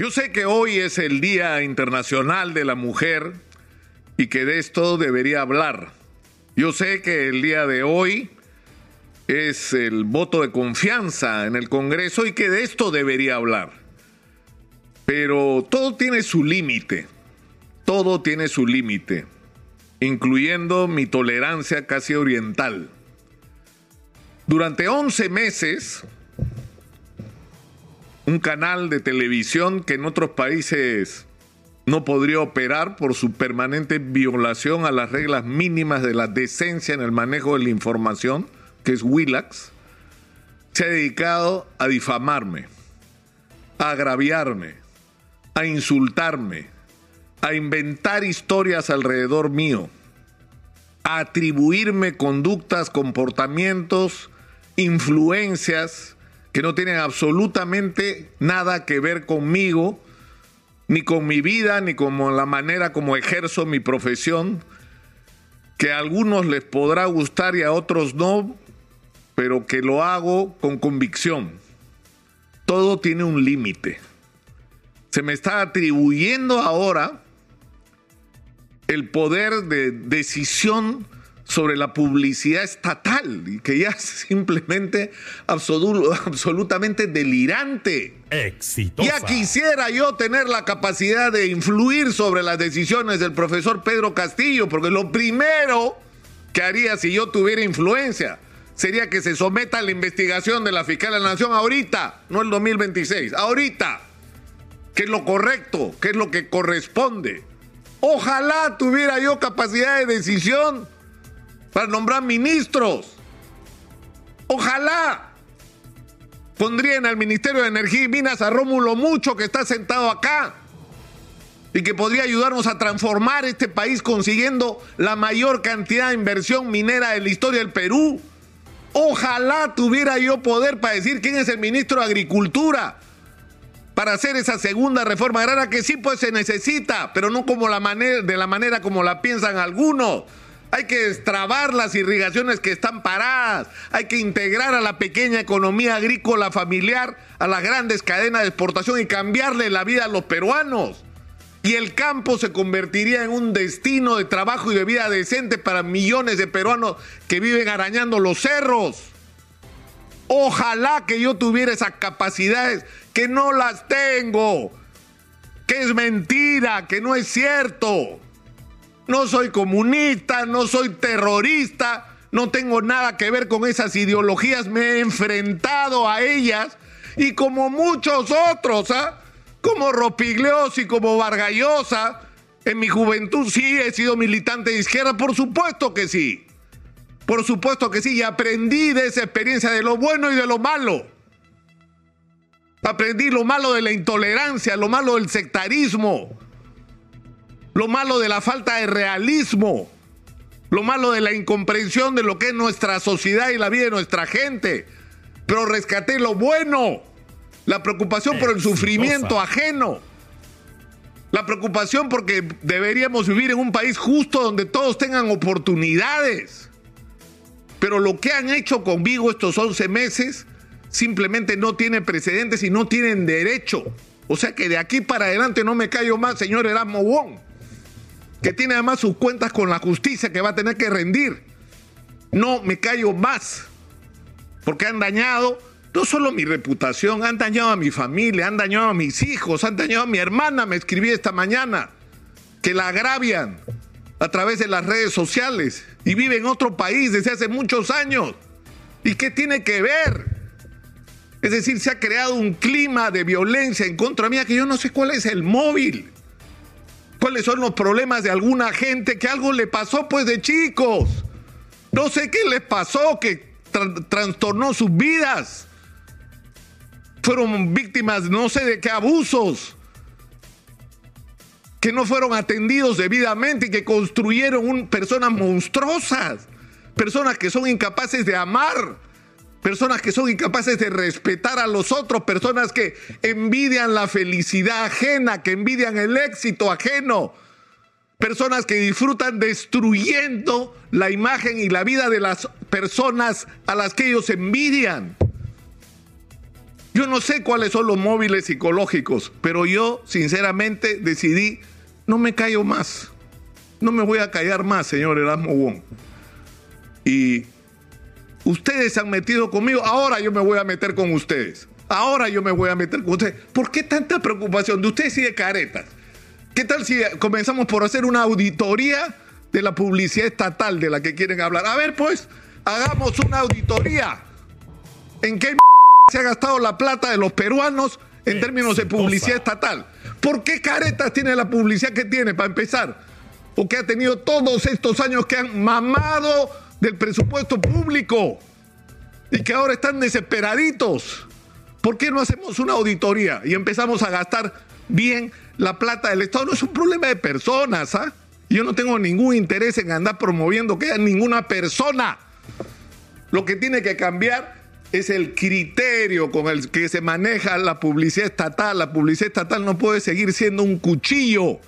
Yo sé que hoy es el Día Internacional de la Mujer y que de esto debería hablar. Yo sé que el día de hoy es el voto de confianza en el Congreso y que de esto debería hablar. Pero todo tiene su límite, todo tiene su límite, incluyendo mi tolerancia casi oriental. Durante 11 meses, un canal de televisión que en otros países no podría operar por su permanente violación a las reglas mínimas de la decencia en el manejo de la información, que es Willax, se ha dedicado a difamarme, a agraviarme, a insultarme, a inventar historias alrededor mío, a atribuirme conductas, comportamientos, influencias, que no tienen absolutamente nada que ver conmigo, ni con mi vida, ni con la manera como ejerzo mi profesión, que a algunos les podrá gustar y a otros no, pero que lo hago con convicción. Todo tiene un límite. Se me está atribuyendo ahora el poder de decisión sobre la publicidad estatal y que ya es simplemente absolutamente delirante. Exitosa. Ya quisiera yo tener la capacidad de influir sobre las decisiones del profesor Pedro Castillo, porque lo primero que haría si yo tuviera influencia sería que se someta a la investigación de la fiscal de la Nación ahorita, no el 2026, ahorita, que es lo correcto, que es lo que corresponde. Ojalá tuviera yo capacidad de decisión para nombrar ministros. Ojalá pondrían al Ministerio de Energía y Minas a Rómulo Mucho, que está sentado acá, y que podría ayudarnos a transformar este país consiguiendo la mayor cantidad de inversión minera de la historia del Perú. Ojalá tuviera yo poder para decir quién es el ministro de Agricultura para hacer esa segunda reforma agraria que sí pues se necesita, pero no como la de la manera como la piensan algunos. Hay que destrabar las irrigaciones que están paradas. Hay que integrar a la pequeña economía agrícola familiar a las grandes cadenas de exportación y cambiarle la vida a los peruanos. Y el campo se convertiría en un destino de trabajo y de vida decente para millones de peruanos que viven arañando los cerros. Ojalá que yo tuviera esas capacidades, que no las tengo, que es mentira, que no es cierto. No soy comunista, no soy terrorista, no tengo nada que ver con esas ideologías, me he enfrentado a ellas y como muchos otros, ¿ah? como Ropigliosi, como Vargallosa, en mi juventud sí he sido militante de izquierda, por supuesto que sí. Por supuesto que sí, y aprendí de esa experiencia de lo bueno y de lo malo. Aprendí lo malo de la intolerancia, lo malo del sectarismo, lo malo de la falta de realismo, lo malo de la incomprensión de lo que es nuestra sociedad y la vida de nuestra gente. Pero rescaté lo bueno, la preocupación por el sufrimiento ajeno, la preocupación porque deberíamos vivir en un país justo donde todos tengan oportunidades. Pero lo que han hecho conmigo estos 11 meses simplemente no tiene precedentes y no tienen derecho. O sea que de aquí para adelante no me callo más, señor Erasmo Wong que tiene además sus cuentas con la justicia que va a tener que rendir. No me callo más, porque han dañado no solo mi reputación, han dañado a mi familia, han dañado a mis hijos, han dañado a mi hermana, me escribí esta mañana, que la agravian a través de las redes sociales y vive en otro país desde hace muchos años. ¿Y qué tiene que ver? Es decir, se ha creado un clima de violencia en contra mía que yo no sé cuál es el móvil cuáles son los problemas de alguna gente que algo le pasó pues de chicos. No sé qué les pasó que trastornó sus vidas. Fueron víctimas no sé de qué abusos. Que no fueron atendidos debidamente y que construyeron personas monstruosas. Personas que son incapaces de amar personas que son incapaces de respetar a los otros, personas que envidian la felicidad ajena, que envidian el éxito ajeno, personas que disfrutan destruyendo la imagen y la vida de las personas a las que ellos envidian. Yo no sé cuáles son los móviles psicológicos, pero yo sinceramente decidí, no me callo más. No me voy a callar más, señor Erasmo Wong. Y ustedes se han metido conmigo, ahora yo me voy a meter con ustedes. Ahora yo me voy a meter con ustedes. ¿Por qué tanta preocupación de ustedes y de caretas? ¿Qué tal si comenzamos por hacer una auditoría de la publicidad estatal de la que quieren hablar? A ver, pues, hagamos una auditoría. ¿En qué se ha gastado la plata de los peruanos en términos de publicidad estatal? ¿Por qué caretas tiene la publicidad que tiene, para empezar? O que ha tenido todos estos años que han mamado del presupuesto público y que ahora están desesperaditos. ¿Por qué no hacemos una auditoría y empezamos a gastar bien la plata del Estado? No es un problema de personas, ¿ah? Yo no tengo ningún interés en andar promoviendo que haya ninguna persona. Lo que tiene que cambiar es el criterio con el que se maneja la publicidad estatal. La publicidad estatal no puede seguir siendo un cuchillo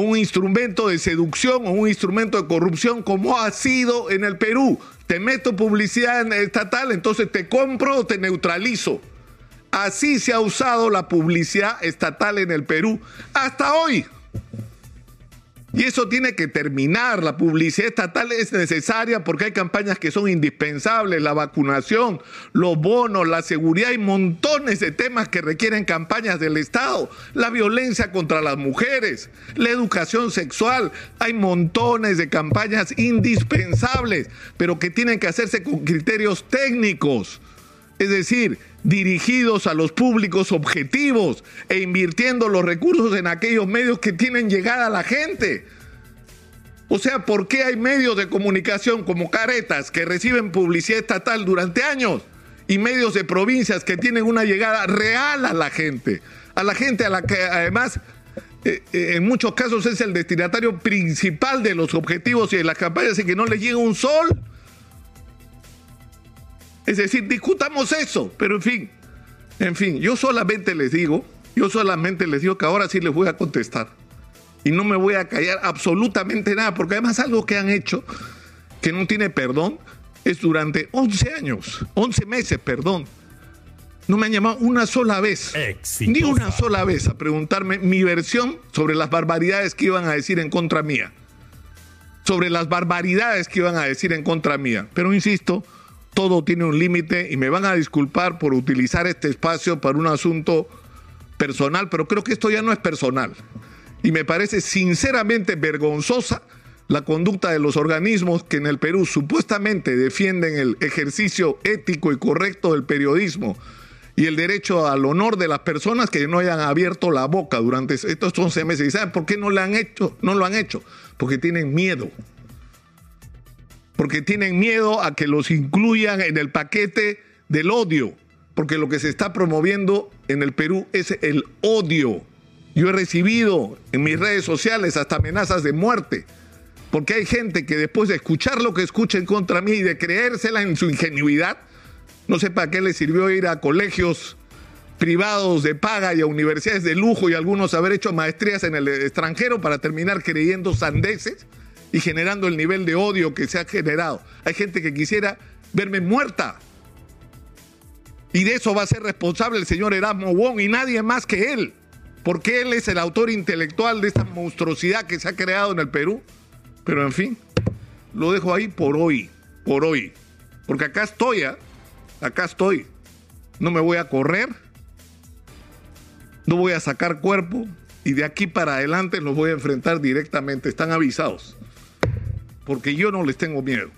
un instrumento de seducción o un instrumento de corrupción como ha sido en el Perú. Te meto publicidad estatal, entonces te compro o te neutralizo. Así se ha usado la publicidad estatal en el Perú hasta hoy. Y eso tiene que terminar. La publicidad estatal es necesaria porque hay campañas que son indispensables, la vacunación, los bonos, la seguridad, hay montones de temas que requieren campañas del Estado, la violencia contra las mujeres, la educación sexual, hay montones de campañas indispensables, pero que tienen que hacerse con criterios técnicos. Es decir, dirigidos a los públicos objetivos e invirtiendo los recursos en aquellos medios que tienen llegada a la gente. O sea, ¿por qué hay medios de comunicación como Caretas que reciben publicidad estatal durante años y medios de provincias que tienen una llegada real a la gente? A la gente a la que además eh, eh, en muchos casos es el destinatario principal de los objetivos y de las campañas y que no les llega un sol. Es decir, discutamos eso, pero en fin, en fin, yo solamente les digo, yo solamente les digo que ahora sí les voy a contestar. Y no me voy a callar absolutamente nada, porque además algo que han hecho, que no tiene perdón, es durante 11 años, 11 meses, perdón. No me han llamado una sola vez, ni una sola vez a preguntarme mi versión sobre las barbaridades que iban a decir en contra mía. Sobre las barbaridades que iban a decir en contra mía. Pero insisto, todo tiene un límite y me van a disculpar por utilizar este espacio para un asunto personal, pero creo que esto ya no es personal. Y me parece sinceramente vergonzosa la conducta de los organismos que en el Perú supuestamente defienden el ejercicio ético y correcto del periodismo y el derecho al honor de las personas que no hayan abierto la boca durante estos 11 meses. ¿Y saben por qué no lo han hecho? No lo han hecho, porque tienen miedo porque tienen miedo a que los incluyan en el paquete del odio, porque lo que se está promoviendo en el Perú es el odio. Yo he recibido en mis redes sociales hasta amenazas de muerte, porque hay gente que después de escuchar lo que escuchen contra mí y de creérsela en su ingenuidad, no sé para qué les sirvió ir a colegios privados de paga y a universidades de lujo y algunos haber hecho maestrías en el extranjero para terminar creyendo sandeces y generando el nivel de odio que se ha generado. Hay gente que quisiera verme muerta. Y de eso va a ser responsable el señor Erasmo Wong y nadie más que él. Porque él es el autor intelectual de esta monstruosidad que se ha creado en el Perú. Pero en fin, lo dejo ahí por hoy, por hoy. Porque acá estoy, ¿eh? acá estoy. No me voy a correr, no voy a sacar cuerpo y de aquí para adelante los voy a enfrentar directamente. Están avisados porque yo no les tengo miedo.